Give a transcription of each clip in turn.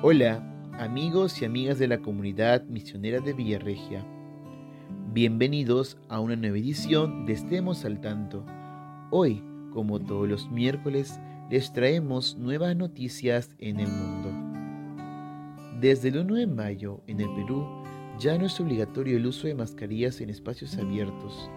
Hola, amigos y amigas de la comunidad misionera de Villarregia. Bienvenidos a una nueva edición de Estemos al Tanto. Hoy, como todos los miércoles, les traemos nuevas noticias en el mundo. Desde el 1 de mayo, en el Perú, ya no es obligatorio el uso de mascarillas en espacios abiertos.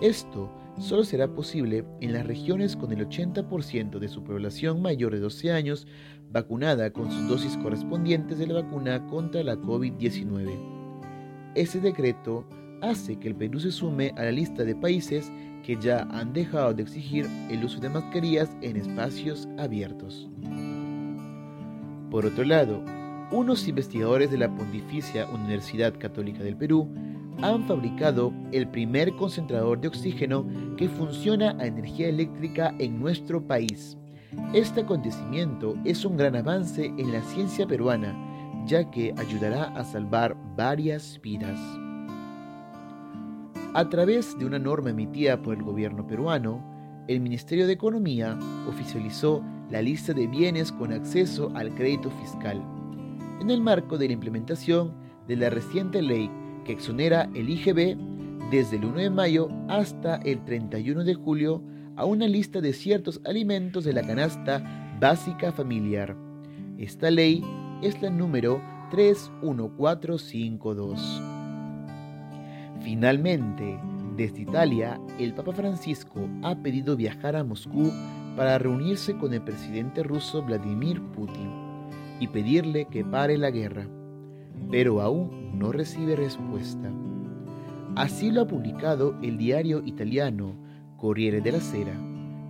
Esto solo será posible en las regiones con el 80% de su población mayor de 12 años vacunada con sus dosis correspondientes de la vacuna contra la COVID-19. Ese decreto hace que el Perú se sume a la lista de países que ya han dejado de exigir el uso de mascarillas en espacios abiertos. Por otro lado, unos investigadores de la Pontificia Universidad Católica del Perú han fabricado el primer concentrador de oxígeno que funciona a energía eléctrica en nuestro país. Este acontecimiento es un gran avance en la ciencia peruana, ya que ayudará a salvar varias vidas. A través de una norma emitida por el gobierno peruano, el Ministerio de Economía oficializó la lista de bienes con acceso al crédito fiscal, en el marco de la implementación de la reciente ley que exonera el IGB desde el 1 de mayo hasta el 31 de julio a una lista de ciertos alimentos de la canasta básica familiar. Esta ley es la número 31452. Finalmente, desde Italia, el Papa Francisco ha pedido viajar a Moscú para reunirse con el presidente ruso Vladimir Putin y pedirle que pare la guerra, pero aún no recibe respuesta. Así lo ha publicado el diario italiano Corriere della Sera,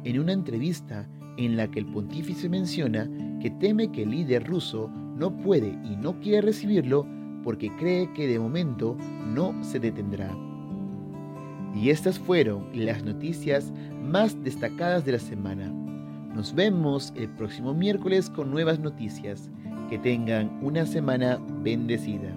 en una entrevista en la que el pontífice menciona que teme que el líder ruso no puede y no quiere recibirlo porque cree que de momento no se detendrá. Y estas fueron las noticias más destacadas de la semana. Nos vemos el próximo miércoles con nuevas noticias. Que tengan una semana bendecida.